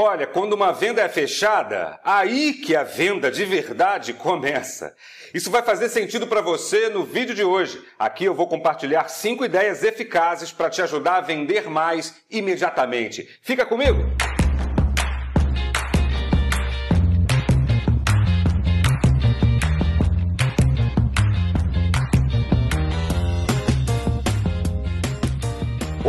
Olha, quando uma venda é fechada, aí que a venda de verdade começa. Isso vai fazer sentido para você no vídeo de hoje. Aqui eu vou compartilhar cinco ideias eficazes para te ajudar a vender mais imediatamente. Fica comigo!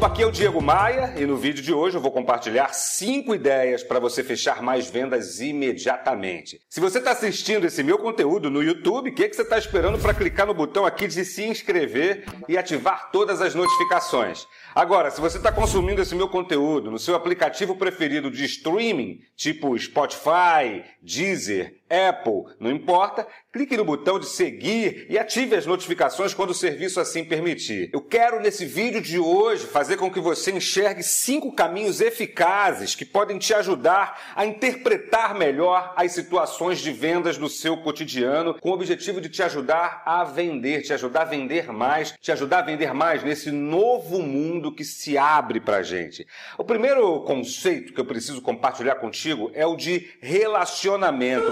Opa, aqui é o Diego Maia e no vídeo de hoje eu vou compartilhar cinco ideias para você fechar mais vendas imediatamente. Se você está assistindo esse meu conteúdo no YouTube, o que, que você está esperando para clicar no botão aqui de se inscrever e ativar todas as notificações? Agora, se você está consumindo esse meu conteúdo no seu aplicativo preferido de streaming, tipo Spotify, Deezer, Apple, não importa, clique no botão de seguir e ative as notificações quando o serviço assim permitir. Eu quero nesse vídeo de hoje fazer com que você enxergue cinco caminhos eficazes que podem te ajudar a interpretar melhor as situações de vendas do seu cotidiano, com o objetivo de te ajudar a vender, te ajudar a vender mais, te ajudar a vender mais nesse novo mundo que se abre para gente. O primeiro conceito que eu preciso compartilhar contigo é o de relacionamento.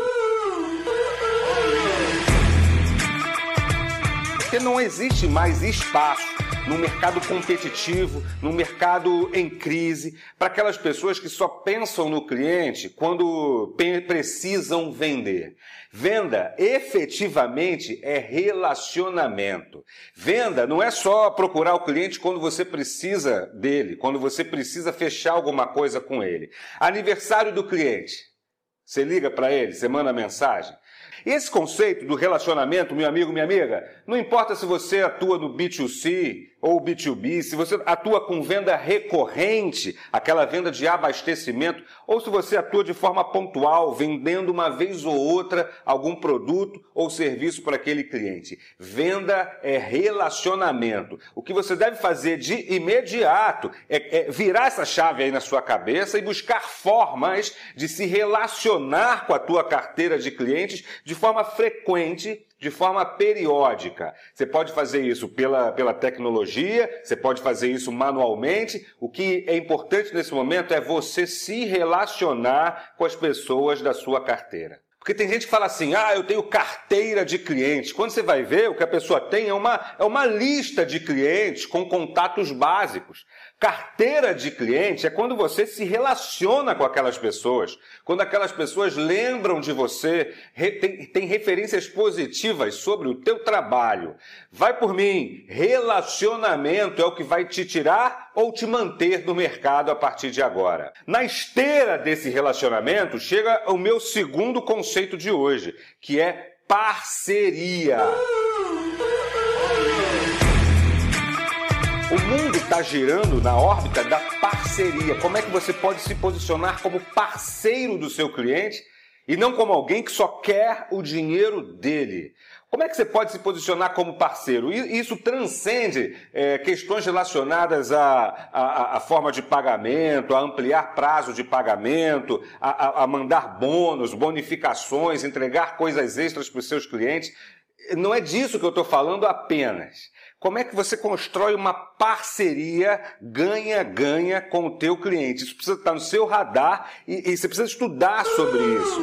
Porque não existe mais espaço no mercado competitivo, no mercado em crise, para aquelas pessoas que só pensam no cliente quando precisam vender. Venda efetivamente é relacionamento. Venda não é só procurar o cliente quando você precisa dele, quando você precisa fechar alguma coisa com ele. Aniversário do cliente. Você liga para ele, você manda mensagem. Esse conceito do relacionamento, meu amigo, minha amiga, não importa se você atua no B2C ou B2B, se você atua com venda recorrente, aquela venda de abastecimento, ou se você atua de forma pontual, vendendo uma vez ou outra algum produto ou serviço para aquele cliente. Venda é relacionamento. O que você deve fazer de imediato é, é virar essa chave aí na sua cabeça e buscar formas de se relacionar com a tua carteira de clientes de forma frequente de forma periódica. Você pode fazer isso pela, pela tecnologia, você pode fazer isso manualmente. O que é importante nesse momento é você se relacionar com as pessoas da sua carteira. Porque tem gente que fala assim, ah, eu tenho carteira de clientes. Quando você vai ver, o que a pessoa tem é uma, é uma lista de clientes com contatos básicos. Carteira de cliente é quando você se relaciona com aquelas pessoas, quando aquelas pessoas lembram de você, tem, tem referências positivas sobre o teu trabalho. Vai por mim, relacionamento é o que vai te tirar ou te manter no mercado a partir de agora. Na esteira desse relacionamento chega o meu segundo conceito de hoje, que é parceria. O mundo está girando na órbita da parceria. Como é que você pode se posicionar como parceiro do seu cliente e não como alguém que só quer o dinheiro dele? Como é que você pode se posicionar como parceiro? E isso transcende é, questões relacionadas à, forma de pagamento, a ampliar prazo de pagamento, a, a mandar bônus, bonificações, entregar coisas extras para os seus clientes. Não é disso que eu estou falando apenas. Como é que você constrói uma parceria ganha-ganha com o teu cliente? Isso precisa estar no seu radar e, e você precisa estudar sobre isso.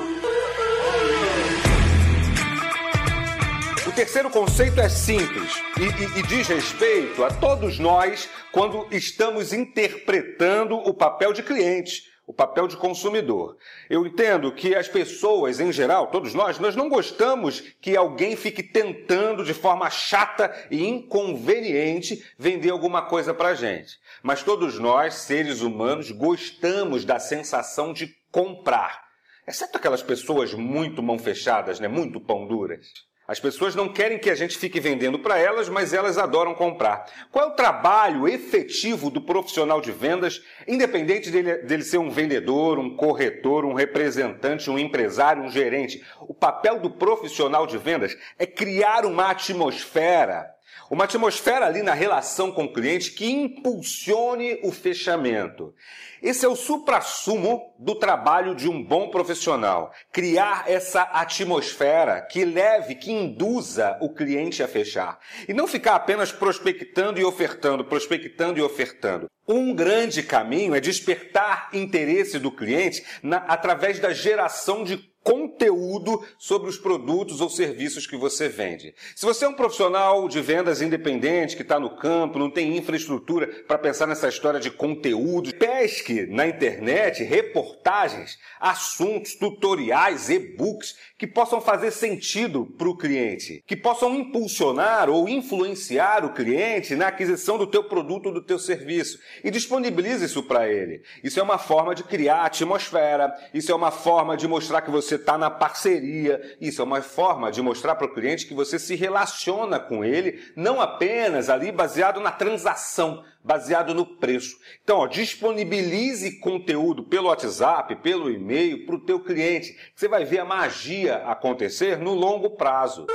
O terceiro conceito é simples e, e, e, diz respeito a todos nós quando estamos interpretando o papel de cliente papel de consumidor. Eu entendo que as pessoas, em geral, todos nós, nós não gostamos que alguém fique tentando de forma chata e inconveniente vender alguma coisa para gente. Mas todos nós, seres humanos, gostamos da sensação de comprar. Exceto aquelas pessoas muito mão fechadas, né? muito pão duras. As pessoas não querem que a gente fique vendendo para elas, mas elas adoram comprar. Qual é o trabalho efetivo do profissional de vendas, independente dele, dele ser um vendedor, um corretor, um representante, um empresário, um gerente? O papel do profissional de vendas é criar uma atmosfera uma atmosfera ali na relação com o cliente que impulsione o fechamento. Esse é o suprassumo do trabalho de um bom profissional. Criar essa atmosfera que leve, que induza o cliente a fechar. E não ficar apenas prospectando e ofertando, prospectando e ofertando. Um grande caminho é despertar interesse do cliente na, através da geração de conteúdo sobre os produtos ou serviços que você vende. Se você é um profissional de vendas independente, que está no campo, não tem infraestrutura para pensar nessa história de conteúdo, pesque na internet reportagens, assuntos, tutoriais, e-books que possam fazer sentido para o cliente, que possam impulsionar ou influenciar o cliente na aquisição do teu produto ou do teu serviço e disponibilize isso para ele. Isso é uma forma de criar atmosfera, isso é uma forma de mostrar que você está na parceria. Isso é uma forma de mostrar para o cliente que você se relaciona com ele, não apenas ali baseado na transação, baseado no preço. Então, ó, disponibilize conteúdo pelo WhatsApp, pelo e-mail para o teu cliente. Você vai ver a magia acontecer no longo prazo.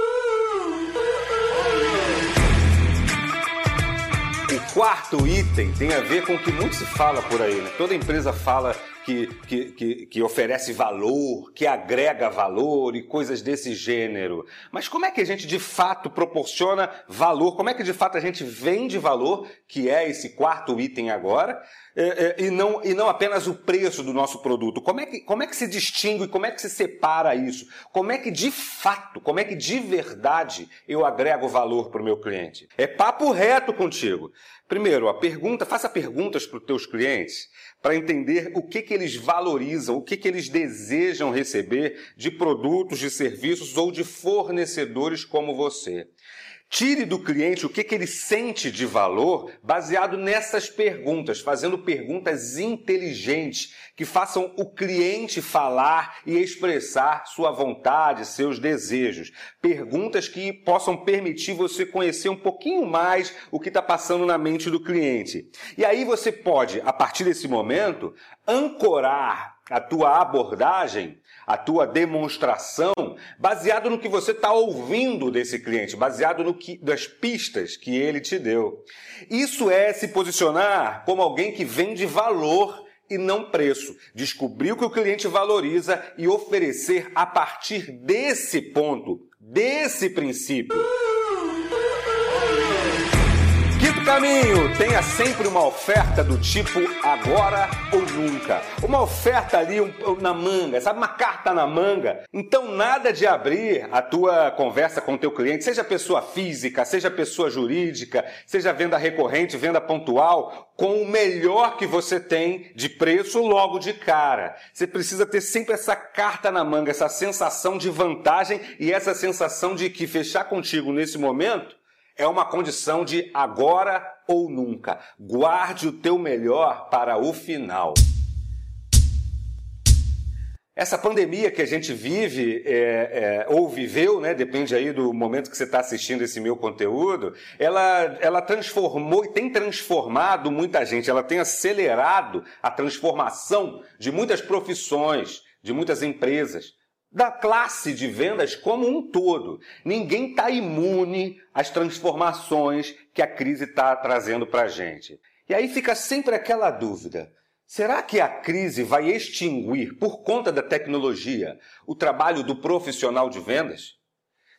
O quarto item tem a ver com o que muito se fala por aí. Né? Toda empresa fala que, que, que, que, oferece valor, que agrega valor e coisas desse gênero. Mas como é que a gente de fato proporciona valor? Como é que de fato a gente vende valor, que é esse quarto item agora, é, é, e, não, e não apenas o preço do nosso produto? Como é, que, como é que se distingue, como é que se separa isso? Como é que de fato, como é que de verdade eu agrego valor para o meu cliente? É papo reto contigo. Primeiro, a pergunta, faça perguntas para os teus clientes para entender o que, que eles valorizam, o que, que eles desejam receber de produtos, de serviços ou de fornecedores como você. Tire do cliente o que, que ele sente de valor baseado nessas perguntas, fazendo perguntas inteligentes que façam o cliente falar e expressar sua vontade, seus desejos. Perguntas que possam permitir você conhecer um pouquinho mais o que está passando na mente do cliente. E aí você pode, a partir desse momento, ancorar a tua abordagem a tua demonstração baseado no que você está ouvindo desse cliente, baseado no que, das pistas que ele te deu. Isso é se posicionar como alguém que vende valor e não preço. Descobrir o que o cliente valoriza e oferecer a partir desse ponto, desse princípio caminho, tenha sempre uma oferta do tipo agora ou nunca. Uma oferta ali um, na manga, sabe? Uma carta na manga. Então, nada de abrir a tua conversa com o teu cliente, seja pessoa física, seja pessoa jurídica, seja venda recorrente, venda pontual, com o melhor que você tem de preço logo de cara. Você precisa ter sempre essa carta na manga, essa sensação de vantagem e essa sensação de que fechar contigo nesse momento é uma condição de agora ou nunca. Guarde o teu melhor para o final. Essa pandemia que a gente vive é, é, ou viveu, né, depende aí do momento que você está assistindo esse meu conteúdo, ela, ela transformou e tem transformado muita gente, ela tem acelerado a transformação de muitas profissões, de muitas empresas da classe de vendas como um todo. Ninguém está imune às transformações que a crise está trazendo para a gente. E aí fica sempre aquela dúvida: será que a crise vai extinguir, por conta da tecnologia, o trabalho do profissional de vendas?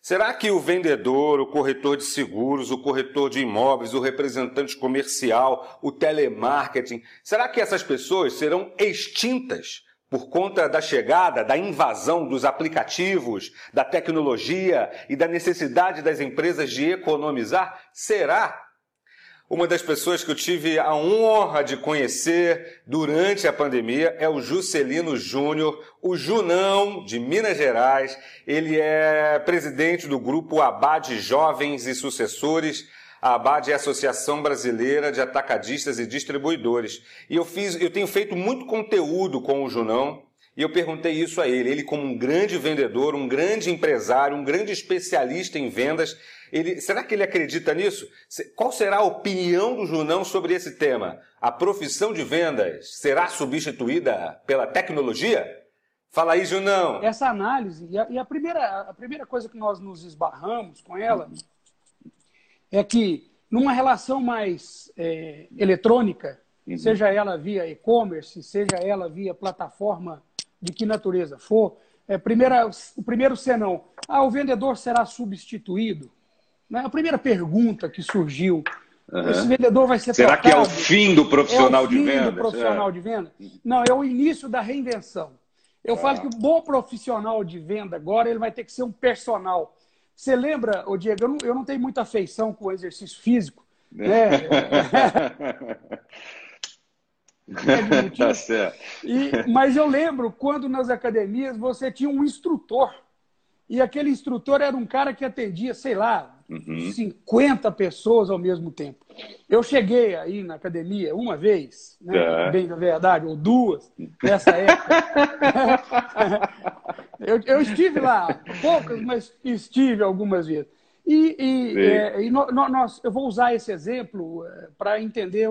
Será que o vendedor, o corretor de seguros, o corretor de imóveis, o representante comercial, o telemarketing, será que essas pessoas serão extintas por conta da chegada, da invasão dos aplicativos, da tecnologia e da necessidade das empresas de economizar? Será? Uma das pessoas que eu tive a honra de conhecer durante a pandemia é o Juscelino Júnior, o Junão de Minas Gerais. Ele é presidente do grupo Abade Jovens e Sucessores a ABAD é a Associação Brasileira de Atacadistas e Distribuidores. E eu fiz, eu tenho feito muito conteúdo com o Junão, e eu perguntei isso a ele. Ele, como um grande vendedor, um grande empresário, um grande especialista em vendas, ele, será que ele acredita nisso? Qual será a opinião do Junão sobre esse tema? A profissão de vendas será substituída pela tecnologia? Fala aí, Junão. Essa análise, e a, e a primeira, a primeira coisa que nós nos esbarramos com ela é que numa relação mais é, eletrônica, uhum. seja ela via e-commerce, seja ela via plataforma de que natureza for, é, primeira, o primeiro senão, ah, o vendedor será substituído? Né? A primeira pergunta que surgiu Uhum. Esse vendedor vai ser Será trocado. que é o fim do profissional é o fim de venda? do profissional é. de venda? Não, é o início da reinvenção. Eu ah. falo que o bom profissional de venda agora ele vai ter que ser um personal. Você lembra, ô Diego, eu não, eu não tenho muita afeição com o exercício físico. Né? é tá certo. E, mas eu lembro quando nas academias você tinha um instrutor. E aquele instrutor era um cara que atendia, sei lá, uhum. 50 pessoas ao mesmo tempo. Eu cheguei aí na academia uma vez, né, é. bem da verdade, ou duas, nessa época. eu, eu, estive lá, poucas, mas estive algumas vezes. E, e, é, e no, no, nós, eu vou usar esse exemplo é, para entender,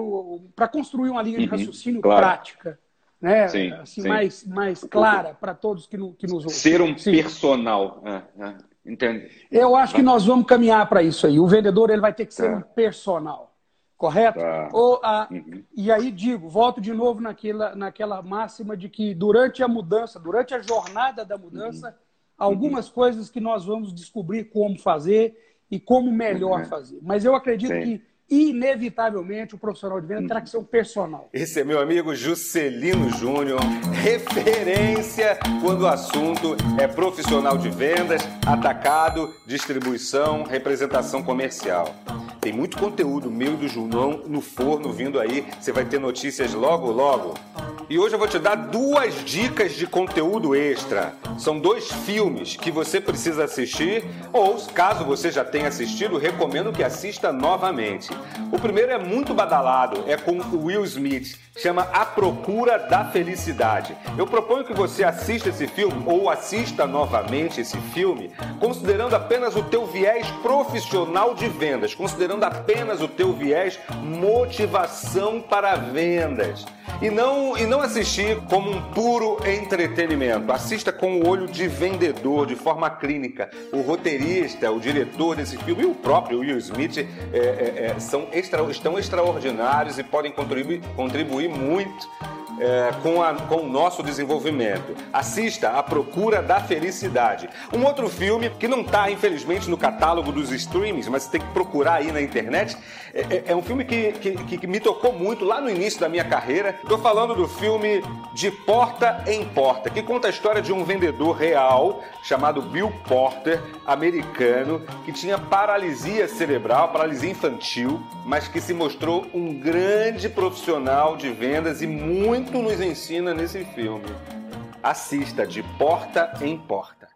para construir uma linha de uhum, raciocínio claro. prática né? Sim, assim, sim. Mais, mais clara para todos que, no, que nos ouvem. Ser um sim. personal. É, é. Entende? Eu acho que nós vamos caminhar para isso aí. O vendedor ele vai ter que ser tá. um personal, correto? Tá. Ou, a, uhum. E aí digo, volto de novo naquela, naquela máxima de que durante a mudança, durante a jornada da mudança, uhum. algumas uhum. coisas que nós vamos descobrir como fazer e como melhor uhum. fazer. Mas eu acredito Sim. que inevitavelmente o profissional de venda terá que ser um personal. Esse é meu amigo Juscelino Júnior, referência quando o assunto é profissional de vendas, atacado, distribuição, representação comercial. Tem muito conteúdo meu e do Junão no forno vindo aí. Você vai ter notícias logo, logo. E hoje eu vou te dar duas dicas de conteúdo extra. São dois filmes que você precisa assistir, ou caso você já tenha assistido, recomendo que assista novamente. O primeiro é muito badalado, é com o Will Smith, chama A Procura da Felicidade. Eu proponho que você assista esse filme ou assista novamente esse filme, considerando apenas o teu viés profissional de vendas, considerando apenas o teu viés motivação para vendas. E não, e não assistir como um puro entretenimento. Assista com o olho de vendedor, de forma clínica. O roteirista, o diretor desse filme e o próprio Will Smith é, é, é, são extra, estão extraordinários e podem contribuir, contribuir muito é, com, a, com o nosso desenvolvimento. Assista A Procura da Felicidade. Um outro filme que não está, infelizmente, no catálogo dos streamings, mas tem que procurar aí na internet. É, é, é um filme que, que, que, me tocou muito lá no início da minha carreira. Estou falando do filme De Porta em Porta, que conta a história de um vendedor real chamado Bill Porter, americano, que tinha paralisia cerebral, paralisia infantil, mas que se mostrou um grande profissional de vendas e muito muito nos ensina nesse filme. Assista de porta em porta.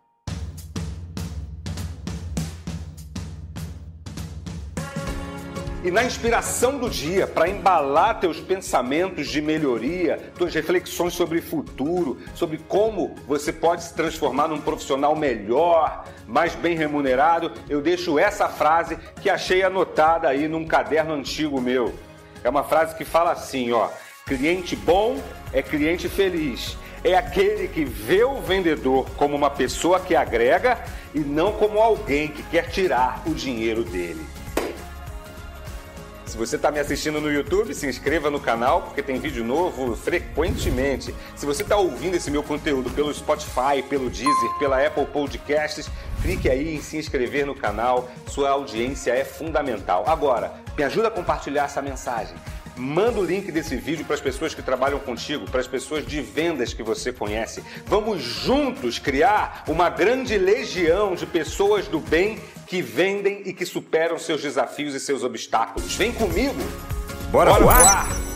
E na inspiração do dia, para embalar teus pensamentos de melhoria, tuas reflexões sobre futuro, sobre como você pode se transformar num profissional melhor, mais bem remunerado, eu deixo essa frase que achei anotada aí num caderno antigo meu. É uma frase que fala assim, ó: Cliente bom é cliente feliz. É aquele que vê o vendedor como uma pessoa que agrega e não como alguém que quer tirar o dinheiro dele. Se você está me assistindo no YouTube, se inscreva no canal, porque tem vídeo novo frequentemente. Se você está ouvindo esse meu conteúdo pelo Spotify, pelo Deezer, pela Apple Podcasts, clique aí em se inscrever no canal. Sua audiência é fundamental. Agora, me ajuda a compartilhar essa mensagem. Manda o link desse vídeo para as pessoas que trabalham contigo, para as pessoas de vendas que você conhece. Vamos juntos criar uma grande legião de pessoas do bem que vendem e que superam seus desafios e seus obstáculos. Vem comigo! Bora, Bora voar! voar.